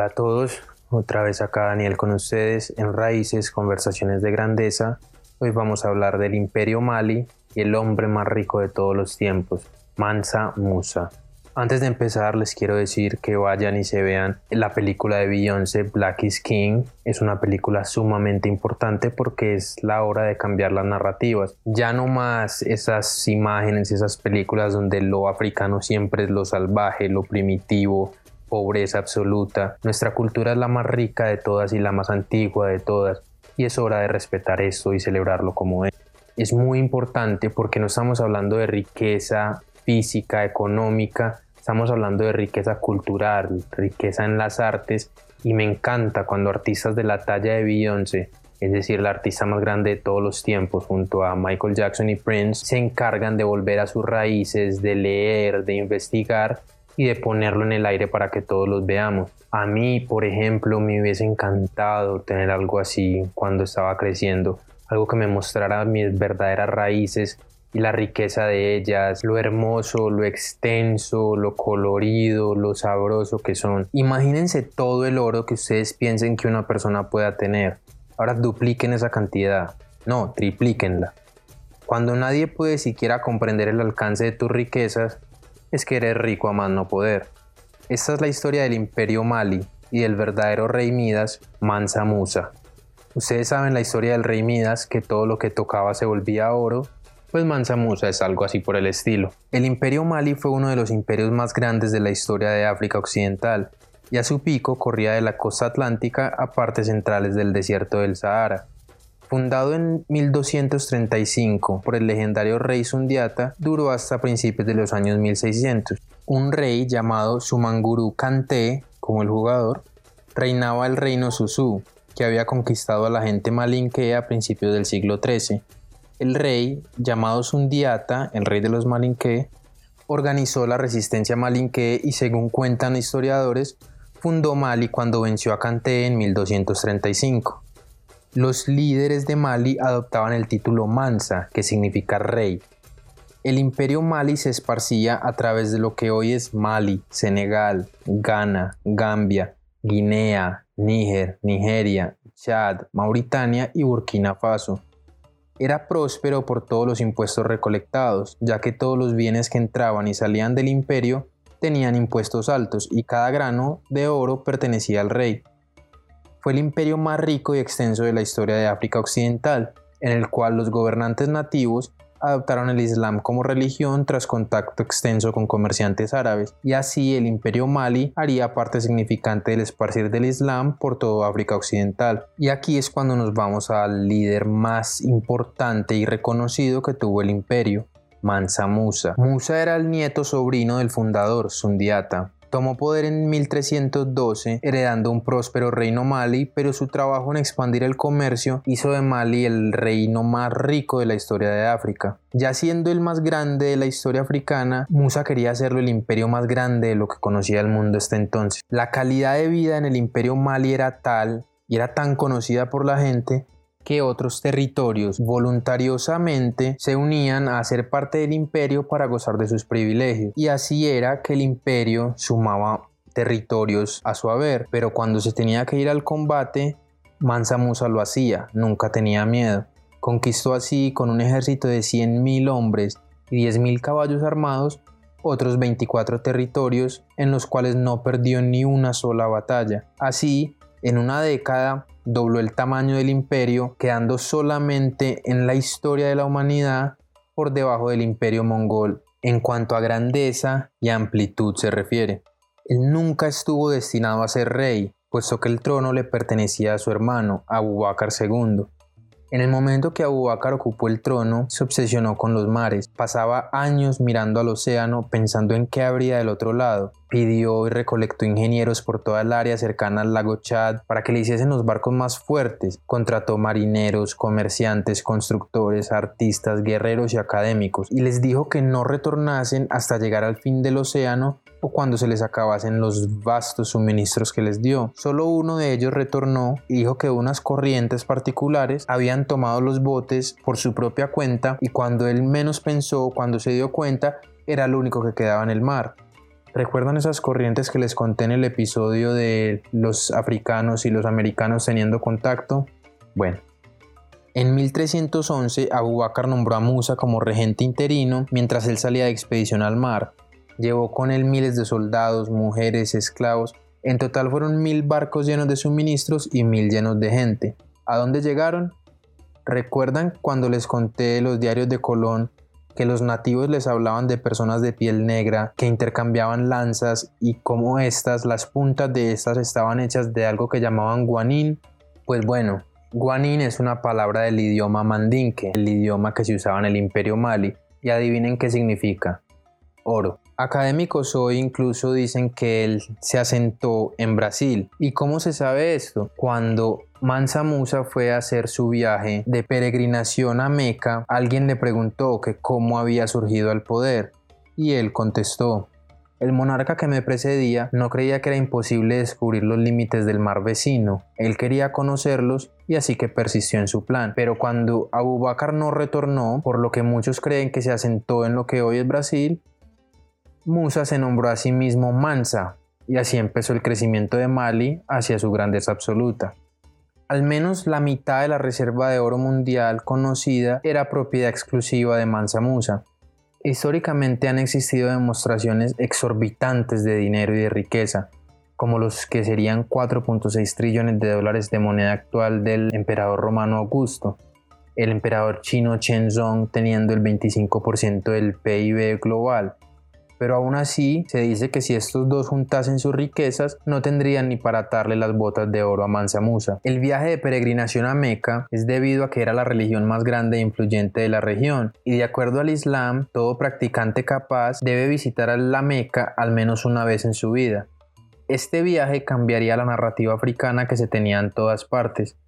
Hola a todos, otra vez acá Daniel con ustedes en Raíces, Conversaciones de Grandeza. Hoy vamos a hablar del Imperio Mali y el hombre más rico de todos los tiempos, Mansa Musa. Antes de empezar les quiero decir que vayan y se vean la película de Beyoncé Black is King. Es una película sumamente importante porque es la hora de cambiar las narrativas. Ya no más esas imágenes, esas películas donde lo africano siempre es lo salvaje, lo primitivo, pobreza absoluta. Nuestra cultura es la más rica de todas y la más antigua de todas. Y es hora de respetar esto y celebrarlo como es. Es muy importante porque no estamos hablando de riqueza física, económica, estamos hablando de riqueza cultural, riqueza en las artes y me encanta cuando artistas de la talla de Beyoncé, es decir, la artista más grande de todos los tiempos junto a Michael Jackson y Prince, se encargan de volver a sus raíces, de leer, de investigar y de ponerlo en el aire para que todos los veamos. A mí, por ejemplo, me hubiese encantado tener algo así cuando estaba creciendo, algo que me mostrara mis verdaderas raíces y la riqueza de ellas, lo hermoso, lo extenso, lo colorido, lo sabroso que son. Imagínense todo el oro que ustedes piensen que una persona pueda tener. Ahora dupliquen esa cantidad. No, triplíquenla. Cuando nadie puede siquiera comprender el alcance de tus riquezas, es que eres rico a más no poder. Esta es la historia del imperio Mali y del verdadero rey Midas, Mansa Musa. Ustedes saben la historia del rey Midas, que todo lo que tocaba se volvía oro, pues Mansa Musa es algo así por el estilo. El imperio Mali fue uno de los imperios más grandes de la historia de África Occidental, y a su pico corría de la costa atlántica a partes centrales del desierto del Sahara. Fundado en 1235 por el legendario rey Sundiata, duró hasta principios de los años 1600. Un rey llamado Sumanguru Kante, como el jugador, reinaba el reino Susu, que había conquistado a la gente malinque a principios del siglo XIII. El rey, llamado Sundiata, el rey de los malinque, organizó la resistencia malinque y según cuentan historiadores, fundó Mali cuando venció a Kante en 1235. Los líderes de Mali adoptaban el título Mansa, que significa rey. El imperio Mali se esparcía a través de lo que hoy es Mali, Senegal, Ghana, Gambia, Guinea, Níger, Nigeria, Chad, Mauritania y Burkina Faso. Era próspero por todos los impuestos recolectados, ya que todos los bienes que entraban y salían del imperio tenían impuestos altos y cada grano de oro pertenecía al rey fue el imperio más rico y extenso de la historia de África Occidental, en el cual los gobernantes nativos adoptaron el Islam como religión tras contacto extenso con comerciantes árabes, y así el imperio Mali haría parte significante del esparcir del Islam por toda África Occidental. Y aquí es cuando nos vamos al líder más importante y reconocido que tuvo el imperio, Mansa Musa. Musa era el nieto sobrino del fundador, Sundiata, Tomó poder en 1312, heredando un próspero reino Mali, pero su trabajo en expandir el comercio hizo de Mali el reino más rico de la historia de África. Ya siendo el más grande de la historia africana, Musa quería hacerlo el imperio más grande de lo que conocía el mundo hasta entonces. La calidad de vida en el imperio Mali era tal y era tan conocida por la gente que otros territorios voluntariosamente se unían a ser parte del imperio para gozar de sus privilegios. Y así era que el imperio sumaba territorios a su haber, pero cuando se tenía que ir al combate, Mansa Musa lo hacía, nunca tenía miedo. Conquistó así con un ejército de 100.000 hombres y 10.000 caballos armados otros 24 territorios en los cuales no perdió ni una sola batalla. Así, en una década dobló el tamaño del imperio, quedando solamente en la historia de la humanidad por debajo del imperio mongol en cuanto a grandeza y amplitud se refiere. Él nunca estuvo destinado a ser rey, puesto que el trono le pertenecía a su hermano, Abu Bakr II. En el momento que Abubakar ocupó el trono, se obsesionó con los mares. Pasaba años mirando al océano pensando en qué habría del otro lado. Pidió y recolectó ingenieros por toda el área cercana al lago Chad para que le hiciesen los barcos más fuertes. Contrató marineros, comerciantes, constructores, artistas, guerreros y académicos y les dijo que no retornasen hasta llegar al fin del océano o cuando se les acabasen los vastos suministros que les dio. Solo uno de ellos retornó y dijo que unas corrientes particulares habían tomado los botes por su propia cuenta y cuando él menos pensó, cuando se dio cuenta, era el único que quedaba en el mar. ¿Recuerdan esas corrientes que les conté en el episodio de los africanos y los americanos teniendo contacto? Bueno, en 1311 Abu Bakr nombró a Musa como regente interino mientras él salía de expedición al mar. Llevó con él miles de soldados, mujeres, esclavos. En total fueron mil barcos llenos de suministros y mil llenos de gente. ¿A dónde llegaron? ¿Recuerdan cuando les conté los diarios de Colón que los nativos les hablaban de personas de piel negra que intercambiaban lanzas y cómo estas, las puntas de estas estaban hechas de algo que llamaban guanín. Pues bueno, guanín es una palabra del idioma mandinque, el idioma que se usaba en el imperio Mali, y adivinen qué significa. Oro. Académicos hoy incluso dicen que él se asentó en Brasil. ¿Y cómo se sabe esto? Cuando Mansa Musa fue a hacer su viaje de peregrinación a Meca, alguien le preguntó que cómo había surgido al poder y él contestó, el monarca que me precedía no creía que era imposible descubrir los límites del mar vecino. Él quería conocerlos y así que persistió en su plan. Pero cuando Abu Bakr no retornó, por lo que muchos creen que se asentó en lo que hoy es Brasil, Musa se nombró a sí mismo Mansa, y así empezó el crecimiento de Mali hacia su grandeza absoluta. Al menos la mitad de la reserva de oro mundial conocida era propiedad exclusiva de Mansa Musa. Históricamente han existido demostraciones exorbitantes de dinero y de riqueza, como los que serían 4.6 trillones de dólares de moneda actual del emperador romano Augusto, el emperador chino Shenzong teniendo el 25% del PIB global, pero aún así se dice que si estos dos juntasen sus riquezas no tendrían ni para atarle las botas de oro a Mansa Musa. El viaje de peregrinación a Meca es debido a que era la religión más grande e influyente de la región y de acuerdo al Islam todo practicante capaz debe visitar a la Meca al menos una vez en su vida. Este viaje cambiaría la narrativa africana que se tenía en todas partes,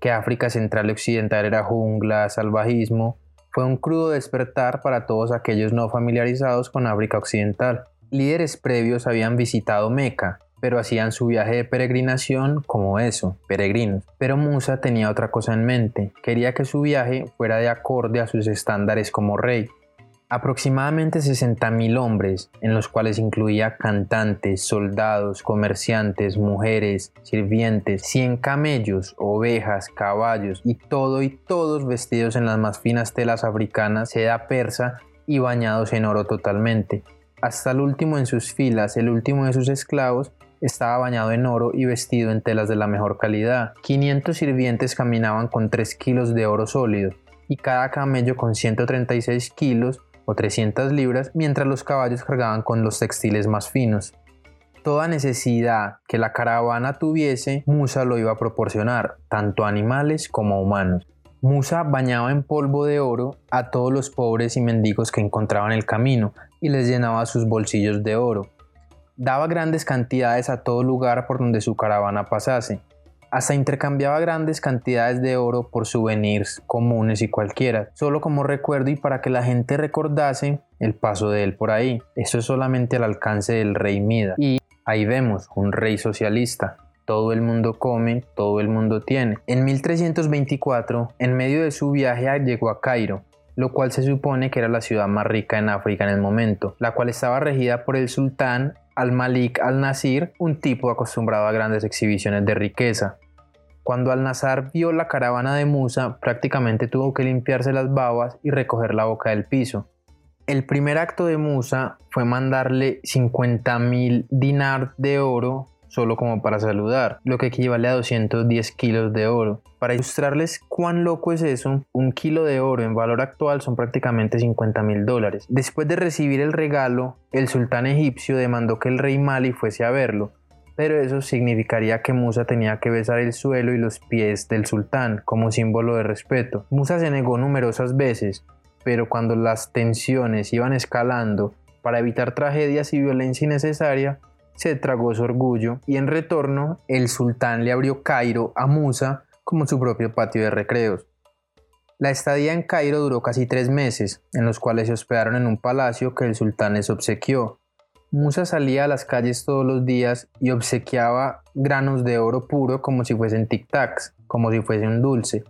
que África Central y Occidental era jungla, salvajismo, fue un crudo despertar para todos aquellos no familiarizados con África Occidental. Líderes previos habían visitado Meca, pero hacían su viaje de peregrinación como eso, peregrinos. Pero Musa tenía otra cosa en mente, quería que su viaje fuera de acorde a sus estándares como rey. Aproximadamente 60.000 hombres, en los cuales incluía cantantes, soldados, comerciantes, mujeres, sirvientes, 100 camellos, ovejas, caballos y todo y todos vestidos en las más finas telas africanas, seda persa y bañados en oro totalmente. Hasta el último en sus filas, el último de sus esclavos, estaba bañado en oro y vestido en telas de la mejor calidad. 500 sirvientes caminaban con 3 kilos de oro sólido y cada camello con 136 kilos o 300 libras, mientras los caballos cargaban con los textiles más finos. Toda necesidad que la caravana tuviese, Musa lo iba a proporcionar, tanto animales como humanos. Musa bañaba en polvo de oro a todos los pobres y mendigos que encontraban el camino y les llenaba sus bolsillos de oro. Daba grandes cantidades a todo lugar por donde su caravana pasase, hasta intercambiaba grandes cantidades de oro por souvenirs comunes y cualquiera, solo como recuerdo y para que la gente recordase el paso de él por ahí. Eso es solamente al alcance del rey Mida. Y ahí vemos un rey socialista. Todo el mundo come, todo el mundo tiene. En 1324, en medio de su viaje llegó a Cairo, lo cual se supone que era la ciudad más rica en África en el momento, la cual estaba regida por el sultán al-Malik al-Nasir, un tipo acostumbrado a grandes exhibiciones de riqueza. Cuando al-Nazar vio la caravana de Musa, prácticamente tuvo que limpiarse las babas y recoger la boca del piso. El primer acto de Musa fue mandarle 50.000 dinar de oro solo como para saludar, lo que equivale a 210 kilos de oro. Para ilustrarles cuán loco es eso, un kilo de oro en valor actual son prácticamente 50 mil dólares. Después de recibir el regalo, el sultán egipcio demandó que el rey Mali fuese a verlo, pero eso significaría que Musa tenía que besar el suelo y los pies del sultán como símbolo de respeto. Musa se negó numerosas veces, pero cuando las tensiones iban escalando, para evitar tragedias y violencia innecesaria, se tragó su orgullo y en retorno el sultán le abrió Cairo a Musa como su propio patio de recreos. La estadía en Cairo duró casi tres meses, en los cuales se hospedaron en un palacio que el sultán les obsequió. Musa salía a las calles todos los días y obsequiaba granos de oro puro como si fuesen tic-tacs, como si fuese un dulce.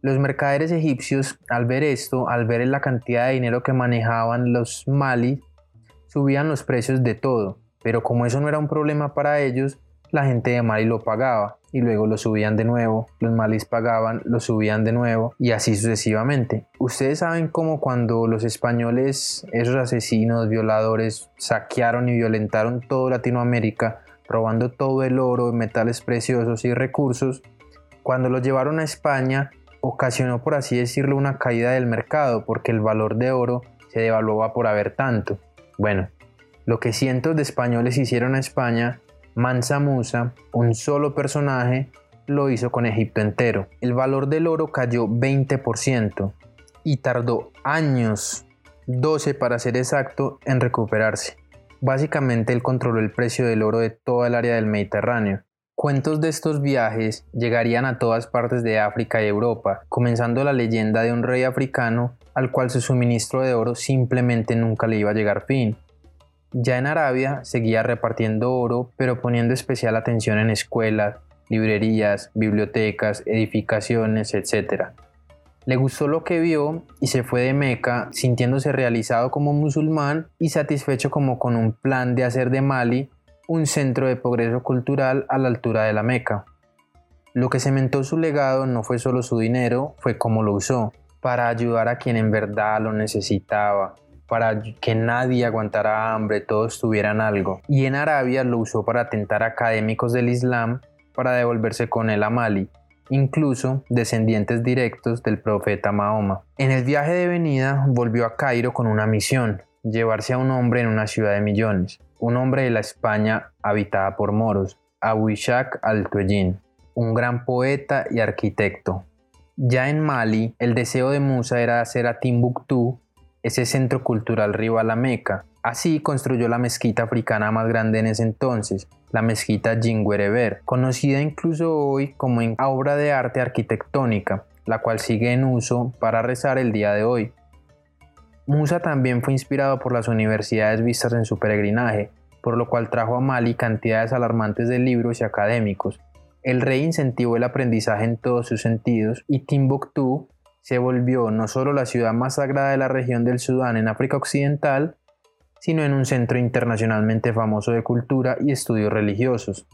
Los mercaderes egipcios, al ver esto, al ver la cantidad de dinero que manejaban los Mali, subían los precios de todo, pero como eso no era un problema para ellos, la gente de Mali lo pagaba y luego lo subían de nuevo, los malis pagaban, lo subían de nuevo y así sucesivamente. Ustedes saben cómo cuando los españoles, esos asesinos, violadores, saquearon y violentaron toda Latinoamérica, robando todo el oro, metales preciosos y recursos, cuando lo llevaron a España, ocasionó por así decirlo una caída del mercado porque el valor de oro se devaluaba por haber tanto. Bueno, lo que cientos de españoles hicieron a España Mansa Musa, un solo personaje, lo hizo con Egipto entero. El valor del oro cayó 20% y tardó años, 12 para ser exacto, en recuperarse. Básicamente él controló el precio del oro de toda el área del Mediterráneo. Cuentos de estos viajes llegarían a todas partes de África y Europa, comenzando la leyenda de un rey africano al cual su suministro de oro simplemente nunca le iba a llegar fin. Ya en Arabia seguía repartiendo oro, pero poniendo especial atención en escuelas, librerías, bibliotecas, edificaciones, etc. Le gustó lo que vio y se fue de Meca sintiéndose realizado como musulmán y satisfecho como con un plan de hacer de Mali un centro de progreso cultural a la altura de la Meca. Lo que cementó su legado no fue solo su dinero, fue cómo lo usó, para ayudar a quien en verdad lo necesitaba, para que nadie aguantara hambre, todos tuvieran algo. Y en Arabia lo usó para atentar a académicos del Islam para devolverse con él a Mali, incluso descendientes directos del profeta Mahoma. En el viaje de venida volvió a Cairo con una misión, llevarse a un hombre en una ciudad de millones, un hombre de la España habitada por moros, Abu Ishaq al-Tuejin, un gran poeta y arquitecto. Ya en Mali, el deseo de Musa era hacer a Timbuktu ese centro cultural rival a Meca. Así construyó la mezquita africana más grande en ese entonces, la mezquita Jinguereber, conocida incluso hoy como obra de arte arquitectónica, la cual sigue en uso para rezar el día de hoy. Musa también fue inspirado por las universidades vistas en su peregrinaje, por lo cual trajo a Mali cantidades alarmantes de libros y académicos. El rey incentivó el aprendizaje en todos sus sentidos y Timbuktu se volvió no solo la ciudad más sagrada de la región del Sudán en África Occidental, sino en un centro internacionalmente famoso de cultura y estudios religiosos.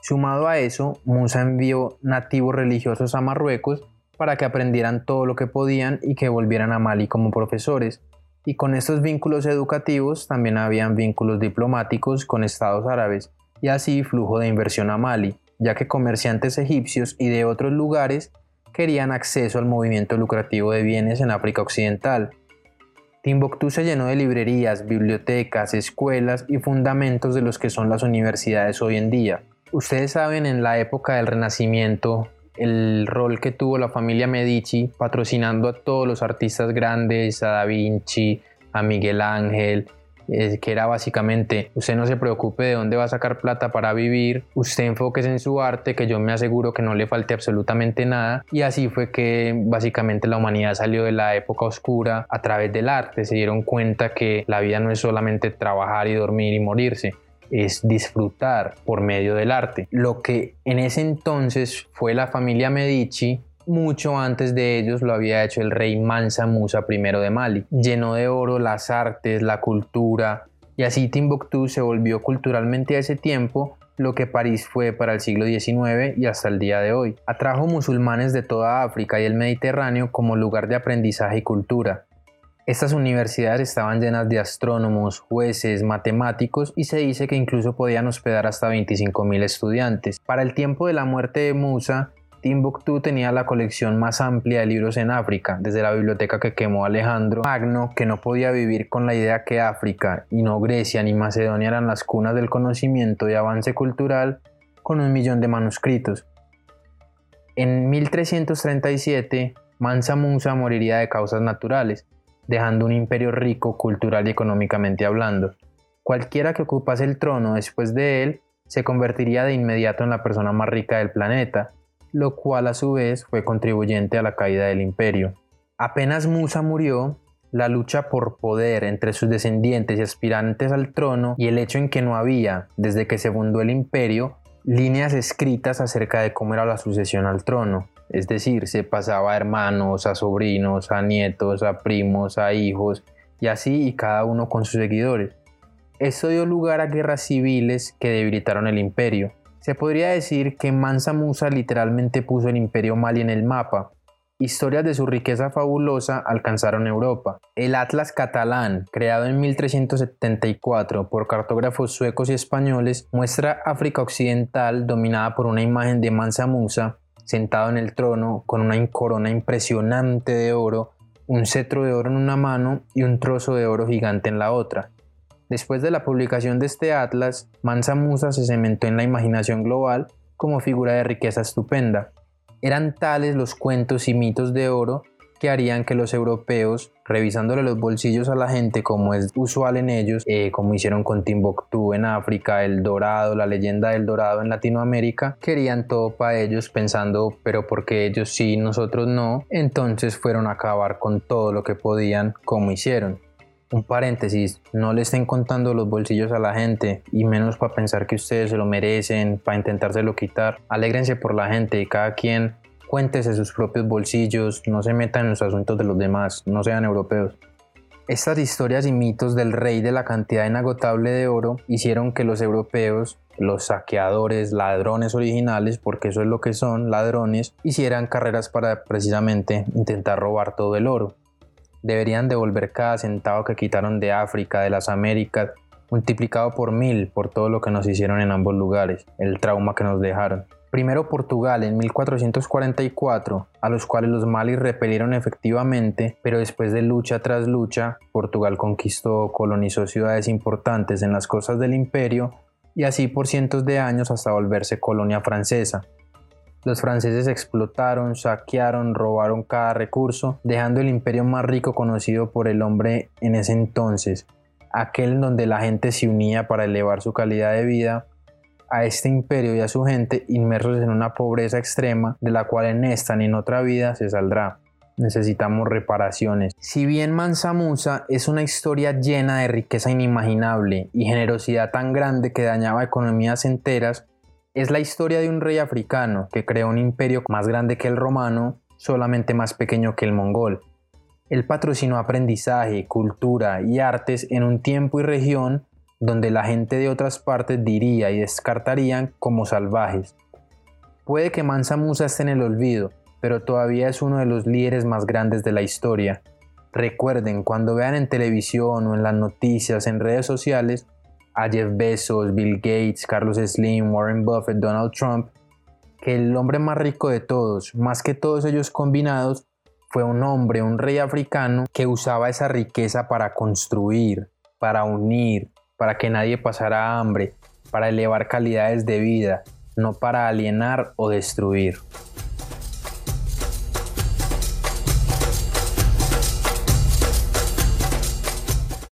Sumado a eso, Musa envió nativos religiosos a Marruecos para que aprendieran todo lo que podían y que volvieran a Mali como profesores. Y con estos vínculos educativos también habían vínculos diplomáticos con estados árabes y así flujo de inversión a Mali, ya que comerciantes egipcios y de otros lugares querían acceso al movimiento lucrativo de bienes en África Occidental. Timbuktu se llenó de librerías, bibliotecas, escuelas y fundamentos de los que son las universidades hoy en día. Ustedes saben en la época del Renacimiento el rol que tuvo la familia Medici patrocinando a todos los artistas grandes, a Da Vinci, a Miguel Ángel, que era básicamente, usted no se preocupe de dónde va a sacar plata para vivir, usted enfóquese en su arte, que yo me aseguro que no le falte absolutamente nada. Y así fue que básicamente la humanidad salió de la época oscura a través del arte, se dieron cuenta que la vida no es solamente trabajar y dormir y morirse, es disfrutar por medio del arte. Lo que en ese entonces fue la familia Medici mucho antes de ellos lo había hecho el rey Mansa Musa I de Mali. Llenó de oro las artes, la cultura, y así Timbuktu se volvió culturalmente a ese tiempo lo que París fue para el siglo XIX y hasta el día de hoy. Atrajo musulmanes de toda África y el Mediterráneo como lugar de aprendizaje y cultura. Estas universidades estaban llenas de astrónomos, jueces, matemáticos y se dice que incluso podían hospedar hasta 25.000 estudiantes. Para el tiempo de la muerte de Musa, Timbuktu tenía la colección más amplia de libros en África, desde la biblioteca que quemó Alejandro Magno, que no podía vivir con la idea que África, y no Grecia ni Macedonia eran las cunas del conocimiento y avance cultural, con un millón de manuscritos. En 1337, Mansa Musa moriría de causas naturales, dejando un imperio rico cultural y económicamente hablando. Cualquiera que ocupase el trono después de él se convertiría de inmediato en la persona más rica del planeta, lo cual a su vez fue contribuyente a la caída del imperio. Apenas Musa murió, la lucha por poder entre sus descendientes y aspirantes al trono y el hecho en que no había, desde que se fundó el imperio, líneas escritas acerca de cómo era la sucesión al trono. Es decir, se pasaba a hermanos, a sobrinos, a nietos, a primos, a hijos, y así y cada uno con sus seguidores. Esto dio lugar a guerras civiles que debilitaron el imperio. Se podría decir que Mansa Musa literalmente puso el imperio Mali en el mapa, Historias de su riqueza fabulosa alcanzaron Europa. El Atlas catalán, creado en 1374 por cartógrafos suecos y españoles, muestra África Occidental dominada por una imagen de Mansa Musa, sentado en el trono con una corona impresionante de oro, un cetro de oro en una mano y un trozo de oro gigante en la otra. Después de la publicación de este atlas, Mansa Musa se cementó en la imaginación global como figura de riqueza estupenda. Eran tales los cuentos y mitos de oro que harían que los europeos, revisándole los bolsillos a la gente como es usual en ellos, eh, como hicieron con Timbuktu en África, el Dorado, la leyenda del Dorado en Latinoamérica, querían todo para ellos pensando, pero porque ellos sí, nosotros no, entonces fueron a acabar con todo lo que podían como hicieron. Un paréntesis, no le estén contando los bolsillos a la gente y menos para pensar que ustedes se lo merecen, para intentárselo quitar. Alégrense por la gente y cada quien cuéntese sus propios bolsillos, no se metan en los asuntos de los demás, no sean europeos. Estas historias y mitos del rey de la cantidad inagotable de oro hicieron que los europeos, los saqueadores, ladrones originales, porque eso es lo que son, ladrones, hicieran carreras para precisamente intentar robar todo el oro. Deberían devolver cada centavo que quitaron de África, de las Américas, multiplicado por mil por todo lo que nos hicieron en ambos lugares, el trauma que nos dejaron. Primero Portugal en 1444, a los cuales los malis repelieron efectivamente, pero después de lucha tras lucha, Portugal conquistó, colonizó ciudades importantes en las costas del imperio y así por cientos de años hasta volverse colonia francesa. Los franceses explotaron, saquearon, robaron cada recurso, dejando el imperio más rico conocido por el hombre en ese entonces, aquel donde la gente se unía para elevar su calidad de vida, a este imperio y a su gente inmersos en una pobreza extrema de la cual en esta ni en otra vida se saldrá. Necesitamos reparaciones. Si bien Mansa Musa es una historia llena de riqueza inimaginable y generosidad tan grande que dañaba economías enteras, es la historia de un rey africano que creó un imperio más grande que el romano, solamente más pequeño que el mongol. Él patrocinó aprendizaje, cultura y artes en un tiempo y región donde la gente de otras partes diría y descartarían como salvajes. Puede que Mansa Musa esté en el olvido, pero todavía es uno de los líderes más grandes de la historia. Recuerden, cuando vean en televisión o en las noticias, en redes sociales, a Jeff Bezos, Bill Gates, Carlos Slim, Warren Buffett, Donald Trump, que el hombre más rico de todos, más que todos ellos combinados, fue un hombre, un rey africano que usaba esa riqueza para construir, para unir, para que nadie pasara hambre, para elevar calidades de vida, no para alienar o destruir.